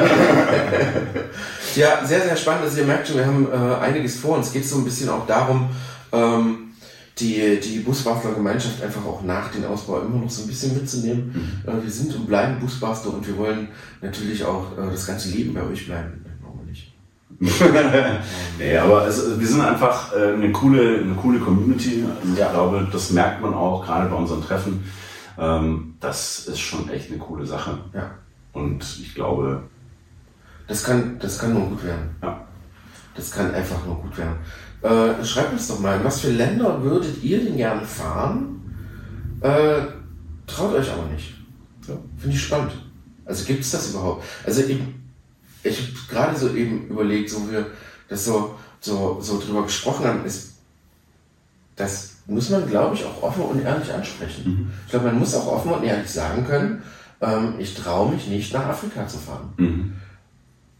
ja, sehr, sehr spannend. Also ihr merkt schon, wir haben äh, einiges vor. Uns geht so ein bisschen auch darum, ähm, die, die Busbastler Gemeinschaft einfach auch nach dem Ausbau immer noch so ein bisschen mitzunehmen. Mhm. Äh, wir sind und bleiben Busbastler und wir wollen natürlich auch äh, das ganze Leben bei euch bleiben. Nee, aber es, wir sind einfach äh, eine coole, eine coole Community. Also ich ja. glaube, das merkt man auch gerade bei unseren Treffen. Ähm, das ist schon echt eine coole Sache. Ja. Und ich glaube. Das kann, das kann nur gut werden. Ja. Das kann einfach nur gut werden. Äh, schreibt uns doch mal, in was für Länder würdet ihr denn gerne fahren? Äh, traut euch aber nicht. Ja, Finde ich spannend. Also gibt es das überhaupt? Also ich, ich habe gerade so eben überlegt, so wir das so, so, so drüber gesprochen haben, ist, das muss man, glaube ich, auch offen und ehrlich ansprechen. Mhm. Ich glaube, man muss auch offen und ehrlich sagen können, ähm, ich traue mich nicht nach Afrika zu fahren. Mhm.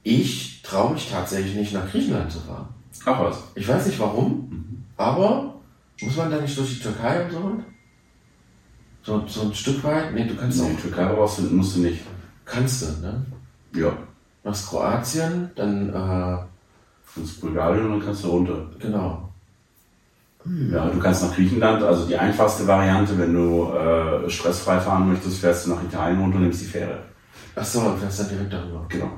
Ich traue mich tatsächlich nicht nach Griechenland zu fahren. Ach was. Ich weiß nicht warum, mhm. aber muss man da nicht durch die Türkei und so? So, so ein Stück weit? Nee, du kannst nee, auch. Türkei brauchst du, musst du nicht. Kannst du, ne? Ja. Machst Kroatien, dann. Äh, Kannst Bulgarien und dann kannst du runter. Genau. Hm. Ja, du kannst nach Griechenland, also die einfachste Variante, wenn du äh, stressfrei fahren möchtest, fährst du nach Italien runter und nimmst die Fähre. Ach so, und fährst dann direkt darüber. Genau.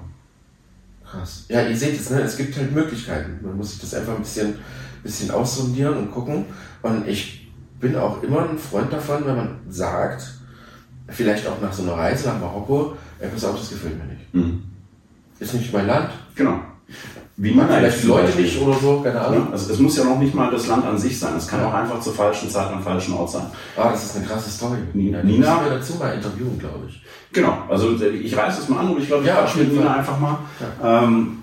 Krass. Ja, ihr seht es, ne? es gibt halt Möglichkeiten. Man muss sich das einfach ein bisschen, bisschen aussondieren und gucken. Und ich bin auch immer ein Freund davon, wenn man sagt, vielleicht auch nach so einer Reise nach Marokko, ey, pass auf, das gefällt mir nicht. Mhm. Ist nicht mein Land. Genau. Wie man vielleicht die Leute nicht oder so, keine Ahnung. Also es muss ja noch nicht mal das Land an sich sein. Es kann ja. auch einfach zur falschen Zeit am falschen Ort sein. Ah, das ist eine krasse Story. Nina, die Nina wir dazu mal interviewen, glaube ich. Genau. Also ich reiße es mal an und ich glaube, ich ja, quatsche mit Nina einfach mal. Ja. Ähm,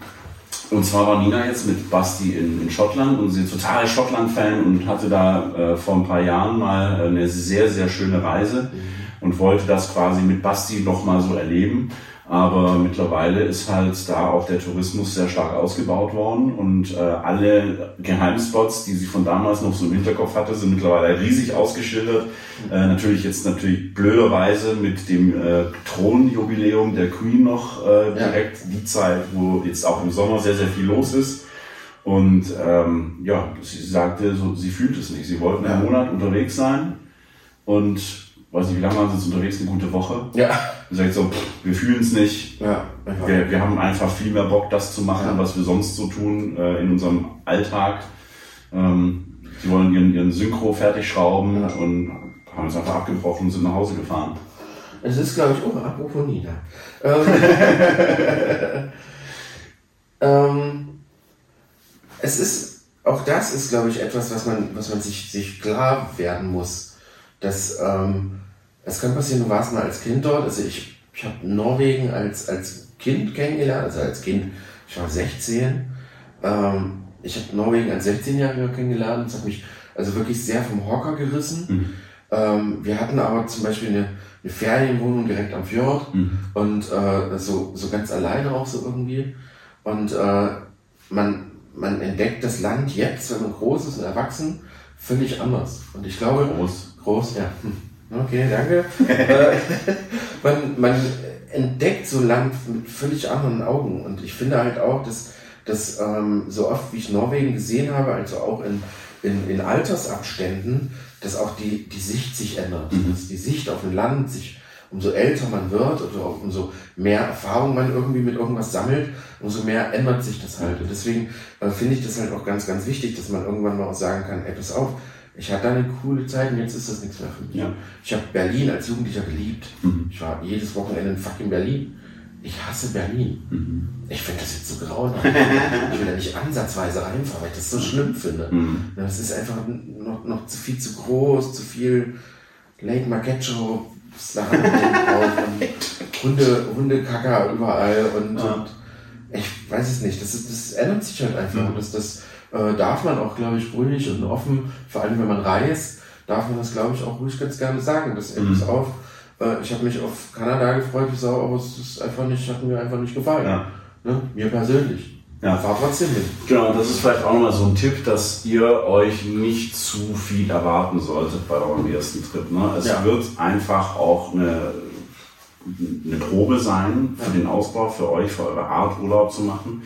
Und zwar war Nina jetzt mit Basti in, in Schottland und sie ist total Schottland-Fan und hatte da äh, vor ein paar Jahren mal eine sehr, sehr schöne Reise mhm. und wollte das quasi mit Basti nochmal so erleben. Aber mittlerweile ist halt da auch der Tourismus sehr stark ausgebaut worden und äh, alle Geheimspots, die sie von damals noch so im Hinterkopf hatte, sind mittlerweile riesig ausgeschildert. Äh, natürlich jetzt natürlich blöderweise mit dem äh, Thronjubiläum der Queen noch äh, direkt ja. die Zeit, wo jetzt auch im Sommer sehr, sehr viel los ist. Und ähm, ja, sie sagte, so, sie fühlt es nicht. Sie wollten einen Monat unterwegs sein und weiß nicht, wie lange waren sie jetzt unterwegs, eine gute Woche. Ja. Und sagt so, pff, wir fühlen es nicht. Ja, wir, wir haben einfach viel mehr Bock, das zu machen, ja. was wir sonst so tun äh, in unserem Alltag. Ähm, sie wollen ihren, ihren Synchro fertig schrauben ja. und haben es einfach abgebrochen und sind nach Hause gefahren. Es ist, glaube ich, oh, apropos Nina. Ähm, ähm, es ist, auch das ist, glaube ich, etwas, was man, was man sich, sich klar werden muss, dass ähm, es kann passieren, du warst mal als Kind dort. Also ich, ich habe Norwegen als, als Kind kennengelernt, also als Kind, ich war 16. Ähm, ich habe Norwegen als 16-Jähriger kennengelernt. Das hat mich also wirklich sehr vom Hocker gerissen. Mhm. Ähm, wir hatten aber zum Beispiel eine, eine Ferienwohnung direkt am Fjord mhm. und äh, so, so ganz alleine auch so irgendwie. Und äh, man, man entdeckt das Land jetzt, wenn man groß ist und erwachsen, völlig anders. Und ich glaube, groß, groß, ja. Okay, danke. Äh, man, man entdeckt so Land mit völlig anderen Augen. Und ich finde halt auch, dass, dass ähm, so oft wie ich Norwegen gesehen habe, also auch in, in, in Altersabständen, dass auch die, die Sicht sich ändert. Mhm. Dass die Sicht auf ein Land sich, umso älter man wird oder umso mehr Erfahrung man irgendwie mit irgendwas sammelt, umso mehr ändert sich das halt. Und deswegen äh, finde ich das halt auch ganz, ganz wichtig, dass man irgendwann mal auch sagen kann, ey, pass auf, ich hatte eine coole Zeit und jetzt ist das nichts mehr für mich. Ja. Ich habe Berlin als Jugendlicher geliebt. Mhm. Ich war jedes Wochenende in fucking Berlin. Ich hasse Berlin. Mhm. Ich finde das jetzt so grauenhaft. ich will da nicht ansatzweise reinfahren, weil ich das so schlimm finde. Mhm. Das ist einfach noch, noch zu viel zu groß, zu viel Lake Marquecho, Hunde, Hundekacker überall und, ja. und, ich weiß es nicht. Das, ist, das ändert sich halt einfach. Mhm. Das, das, äh, darf man auch, glaube ich, ruhig und offen, vor allem wenn man reist, darf man das, glaube ich, auch ruhig ganz gerne sagen. Das mhm. ist auf. Äh, ich habe mich auf Kanada gefreut, wie Sau, aber es ist einfach nicht, hat mir einfach nicht gefallen. Ja. Ne? Mir persönlich. Ja. War trotzdem mit. Genau, das ist vielleicht auch nochmal so ein Tipp, dass ihr euch nicht zu viel erwarten solltet bei eurem ersten Trip. Ne? Es ja. wird einfach auch eine, eine Probe sein für den Ausbau, für euch, für eure Art Urlaub zu machen.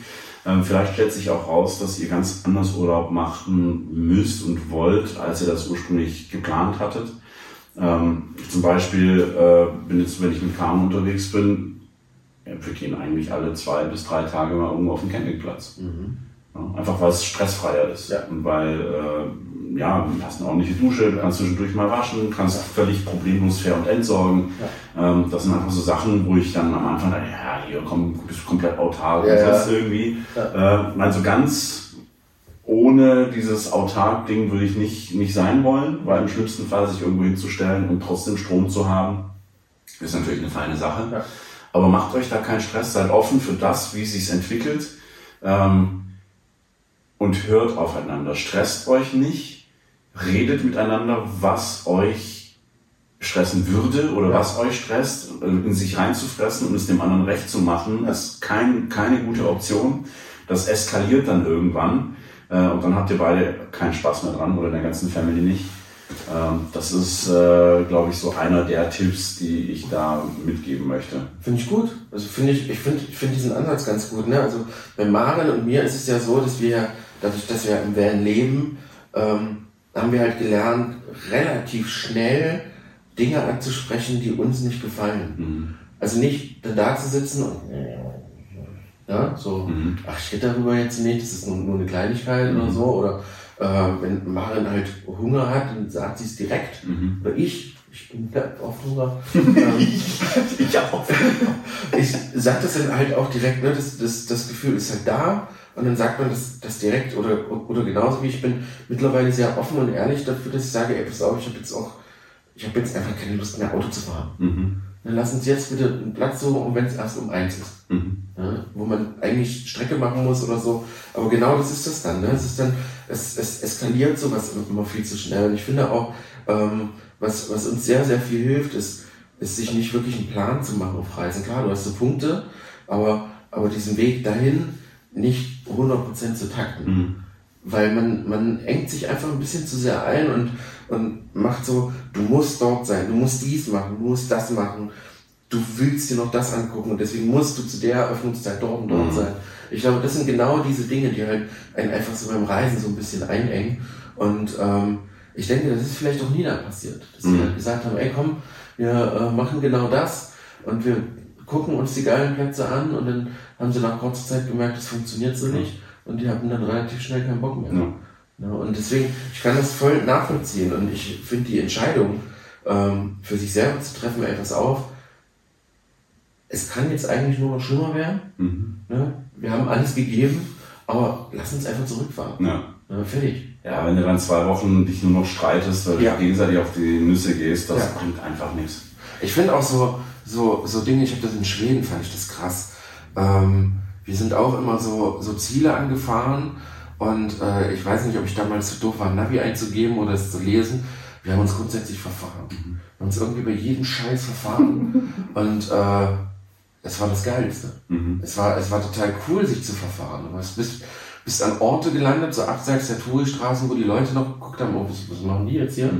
Ähm, vielleicht stellt sich auch raus, dass ihr ganz anders Urlaub machen müsst und wollt, als ihr das ursprünglich geplant hattet. Ähm, zum Beispiel äh, bin jetzt, wenn ich mit Carmen unterwegs bin, wir gehen eigentlich alle zwei bis drei Tage mal irgendwo auf den Campingplatz. Mhm. Ja, einfach weil es stressfreier ist. Ja. Und weil äh, ja, du hast eine ordentliche Dusche, du kannst zwischendurch mal waschen, kannst völlig problemlos fair und entsorgen. Ähm, das sind einfach so Sachen, wo ich dann am Anfang dachte, ja, hier komm, bist du komplett autark und das irgendwie. Äh, also ganz ohne dieses autark-Ding würde ich nicht, nicht sein wollen, weil im schlimmsten Fall sich irgendwo hinzustellen und trotzdem Strom zu haben, ist natürlich eine feine Sache. Ja. Aber macht euch da keinen Stress, seid offen für das, wie sich entwickelt. Ähm, und hört aufeinander. Stresst euch nicht, redet miteinander, was euch stressen würde oder ja. was euch stresst, in sich reinzufressen und es dem anderen recht zu machen, ist kein, keine gute Option. Das eskaliert dann irgendwann äh, und dann habt ihr beide keinen Spaß mehr dran oder in der ganzen Family nicht. Ähm, das ist, äh, glaube ich, so einer der Tipps, die ich da mitgeben möchte. Finde ich gut. Also finde ich, ich finde ich finde diesen Ansatz ganz gut. Ne? Also bei Maren und mir ist es ja so, dass wir, dadurch, dass wir im Van leben, ähm, haben wir halt gelernt, relativ schnell Dinge anzusprechen, die uns nicht gefallen. Mhm. Also nicht da zu sitzen und ja, so, mhm. ach, ich rede darüber jetzt nicht, das ist nur, nur eine Kleinigkeit mhm. oder so. Oder äh, wenn Marin halt Hunger hat, dann sagt sie es direkt. Mhm. Oder ich, ich bin oft Hunger. ähm, ich auch. ich sag das dann halt auch direkt, ne? das, das, das Gefühl ist halt da und dann sagt man das, das direkt oder, oder genauso wie ich bin mittlerweile sehr offen und ehrlich dafür, dass ich sage, ey, pass auf, ich habe jetzt auch, ich habe jetzt einfach keine Lust mehr Auto zu fahren. Mhm. dann lass uns jetzt bitte einen Platz suchen, und wenn es erst um eins ist. Mhm. Ja, wo man eigentlich Strecke machen muss oder so. Aber genau das ist das dann. Ne? Es ist dann, es, es eskaliert sowas immer viel zu schnell. Und ich finde auch, ähm, was, was uns sehr, sehr viel hilft, ist, ist sich nicht wirklich einen Plan zu machen auf Reisen. Klar, du hast so Punkte, aber, aber diesen Weg dahin nicht 100% zu takten. Mhm. Weil man, man engt sich einfach ein bisschen zu sehr ein und, und macht so, du musst dort sein, du musst dies machen, du musst das machen, du willst dir noch das angucken und deswegen musst du zu der Eröffnungszeit dort und dort Mhm. sein. Ich glaube, das sind genau diese Dinge, die halt einen einfach so beim Reisen so ein bisschen einengen. Und ähm, ich denke, das ist vielleicht auch nie da passiert. Dass Mhm. sie halt gesagt haben, ey komm, wir äh, machen genau das und wir gucken uns die geilen Plätze an und dann haben sie nach kurzer Zeit gemerkt, das funktioniert so nicht und die hatten dann relativ schnell keinen Bock mehr. Ja. Ja, und deswegen, ich kann das voll nachvollziehen und ich finde die Entscheidung, ähm, für sich selber zu treffen, ey, pass auf, es kann jetzt eigentlich nur noch schlimmer werden. Mhm. Ne? Wir haben alles gegeben, aber lass uns einfach zurückfahren. Ja. Ja, fertig. ja, wenn du dann zwei Wochen dich nur noch streitest, weil Ja. du gegenseitig auf die Nüsse gehst, das Ja. bringt einfach nichts. Ich finde auch so, so, so Dinge, ich habe das in Schweden, fand ich das krass. Ähm, wir sind auch immer so, so Ziele angefahren und äh, ich weiß nicht, ob ich damals zu doof war, Navi einzugeben oder es zu lesen. Wir haben uns grundsätzlich verfahren. Wir haben uns irgendwie bei jedem Scheiß verfahren und äh, es war das Geilste. Mhm. Es war, es war total cool, sich zu verfahren. Du bist, bist, bist an Orte gelandet, so abseits der Touristraßen, wo die Leute noch geguckt haben, oh, was, was machen die jetzt hier?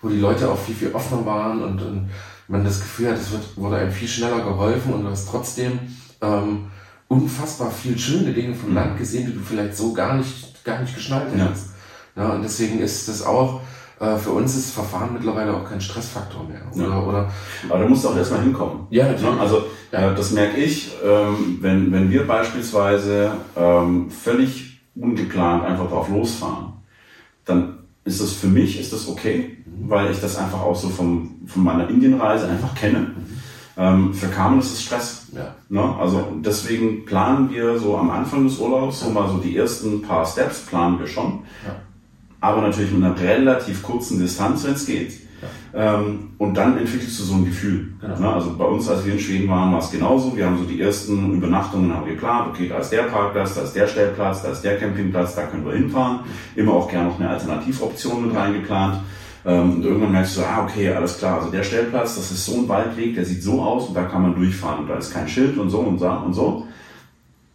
Wo die Leute auch viel, viel offener waren und, und man das Gefühl hat, es wird, wurde einem viel schneller geholfen und du hast trotzdem ähm, unfassbar viel schöne Dinge vom Land gesehen, die du vielleicht so gar nicht, gar nicht geschnallt Ja. hättest. Ja, und deswegen ist das auch, äh, für uns ist Verfahren mittlerweile auch kein Stressfaktor mehr. Oder, Ja. oder Aber da musst du auch erstmal hinkommen. Ja, natürlich. Ne? Also äh, das merke ich, ähm, wenn, wenn wir beispielsweise ähm, völlig ungeplant einfach drauf losfahren, dann ist das für mich ist das okay, weil ich das einfach auch so vom, von meiner Indienreise einfach kenne. Ähm, für Carmen ist es Stress. ja. Ne? Also Mhm. deswegen planen wir so am Anfang des Urlaubs, so mal so die ersten paar Steps planen wir schon. Ja. Aber natürlich mit einer relativ kurzen Distanz, wenn es geht. Ähm, und dann entwickelst du so ein Gefühl. Genau. Ne? Also bei uns, als wir in Schweden waren, war es genauso. Wir haben so die ersten Übernachtungen haben geplant. Okay, da ist der Parkplatz, da ist der Stellplatz, da ist der Campingplatz, da können wir hinfahren. Immer auch gerne noch eine Alternativoption mit reingeplant. Ähm, und irgendwann merkst du, ah, okay, alles klar. Also der Stellplatz, das ist so ein Waldweg, der sieht so aus und da kann man durchfahren und da ist kein Schild und so und so und so.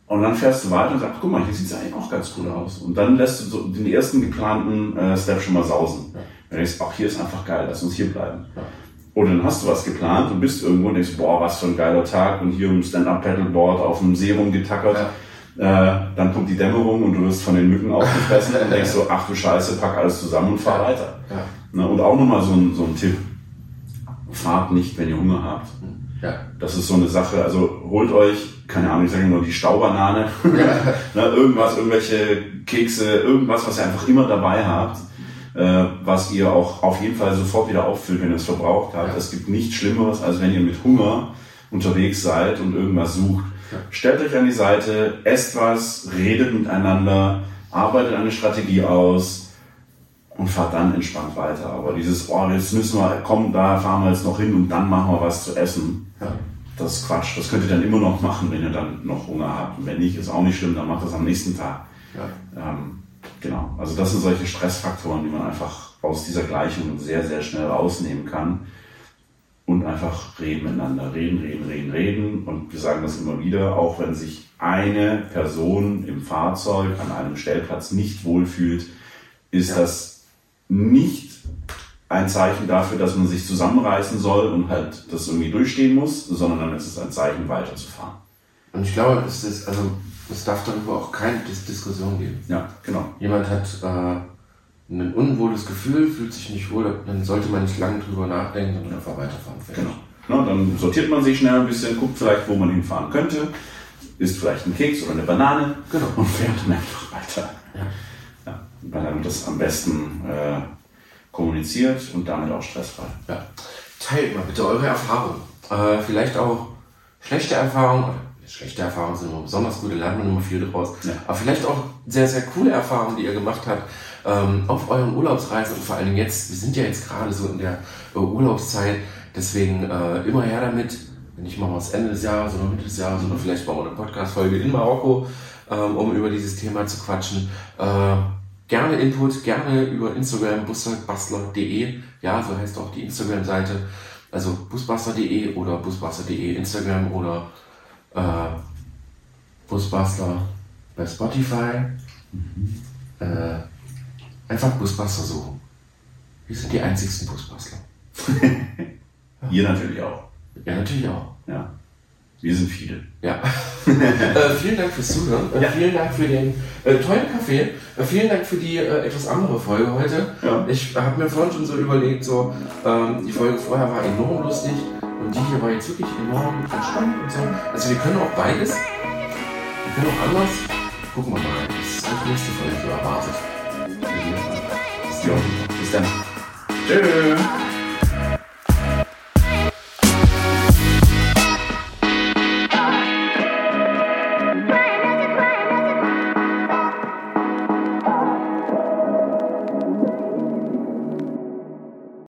Und dann fährst du weiter und sagst, guck mal, hier sieht es eigentlich auch ganz cool aus. Und dann lässt du so den ersten geplanten äh, Step schon mal sausen. Ja. Dann denkst du, ach, hier ist einfach geil, lass uns hier bleiben. Ja. Und dann hast du was geplant und bist irgendwo und denkst, boah, was für ein geiler Tag und hier im Stand-Up-Paddleboard auf dem See rumgetackert. Äh, dann kommt die Dämmerung und du wirst von den Mücken aufgefressen und denkst so, ach du Scheiße, pack alles zusammen und fahr Ja. weiter. Ja. Ne? Und auch nochmal so ein, so ein Tipp. Fahrt nicht, wenn ihr Hunger habt. Ja. Das ist so eine Sache, also holt euch, keine Ahnung, ich sage nur die Staubanane, ne, irgendwas, irgendwelche Kekse, irgendwas, was ihr einfach immer dabei habt, äh, was ihr auch auf jeden Fall sofort wieder auffüllt, wenn ihr es verbraucht habt. Ja. Es gibt nichts Schlimmeres, als wenn ihr mit Hunger unterwegs seid und irgendwas sucht. Ja. Stellt euch an die Seite, esst was, redet miteinander, arbeitet eine Strategie aus, und fahrt dann entspannt weiter. Aber dieses, oh, jetzt müssen wir, komm, da fahren wir jetzt noch hin und dann machen wir was zu essen. Ja. Das ist Quatsch. Das könnt ihr dann immer noch machen, wenn ihr dann noch Hunger habt. Und wenn nicht, ist auch nicht schlimm, dann macht das am nächsten Tag. Ja. Ähm, genau. Also das sind solche Stressfaktoren, die man einfach aus dieser Gleichung sehr, sehr schnell rausnehmen kann. Und einfach reden miteinander. Reden, reden, reden, reden. Und wir sagen das immer wieder, auch wenn sich eine Person im Fahrzeug an einem Stellplatz nicht wohlfühlt, ist Ja. das nicht ein Zeichen dafür, dass man sich zusammenreißen soll und halt das irgendwie durchstehen muss, sondern dann ist es ein Zeichen, weiterzufahren. Und ich glaube, es, ist, also, es darf darüber auch keine Dis Diskussion geben. Ja, genau. Jemand hat äh, ein unwohles Gefühl, fühlt sich nicht wohl, dann sollte man nicht lange drüber nachdenken, sondern einfach weiterfahren. Fertig. Genau. Na, dann sortiert man sich schnell ein bisschen, guckt vielleicht, wo man hinfahren könnte, isst vielleicht einen Keks oder eine Banane Genau. und fährt dann einfach weiter. Ja. Ja, dann das am besten äh, kommuniziert und damit auch stressfrei. Ja. Teilt mal bitte eure Erfahrungen. Äh, vielleicht auch schlechte Erfahrungen. oder Schlechte Erfahrungen sind immer besonders gute, lernt man immer viel draus. Ja. Aber vielleicht auch sehr, sehr coole Erfahrungen, die ihr gemacht habt ähm, auf euren Urlaubsreisen und vor allen Dingen jetzt, wir sind ja jetzt gerade so in der äh, Urlaubszeit, Deswegen äh, immer her damit. Wenn nicht mal was Ende des Jahres oder Mitte des Jahres oder vielleicht mal eine Podcast-Folge in Marokko, ähm, um über dieses Thema zu quatschen. Äh, gerne Input, gerne über Instagram busbastler.de. Ja, so heißt auch die Instagram-Seite. Also busbastler.de oder busbastler.de Instagram oder äh, Busbastler bei Spotify. Mhm. Äh, einfach Busbastler suchen. Wir sind die einzigsten Busbastler. Ihr natürlich auch. Ja, natürlich auch. Ja. Wir sind viele. Ja. äh, vielen Dank fürs Zuhören. Äh, ja. Vielen Dank für den äh, tollen Kaffee. Äh, vielen Dank für die äh, etwas andere Folge heute. Ja. Ich habe mir vorhin schon so überlegt, so ähm, die Folge vorher war enorm lustig und die hier war jetzt wirklich enorm entspannt und so. Also wir können auch beides. Wir können auch anders. Gucken wir mal, was die nächste Folge so erwartet. Bis dann. Tschüss.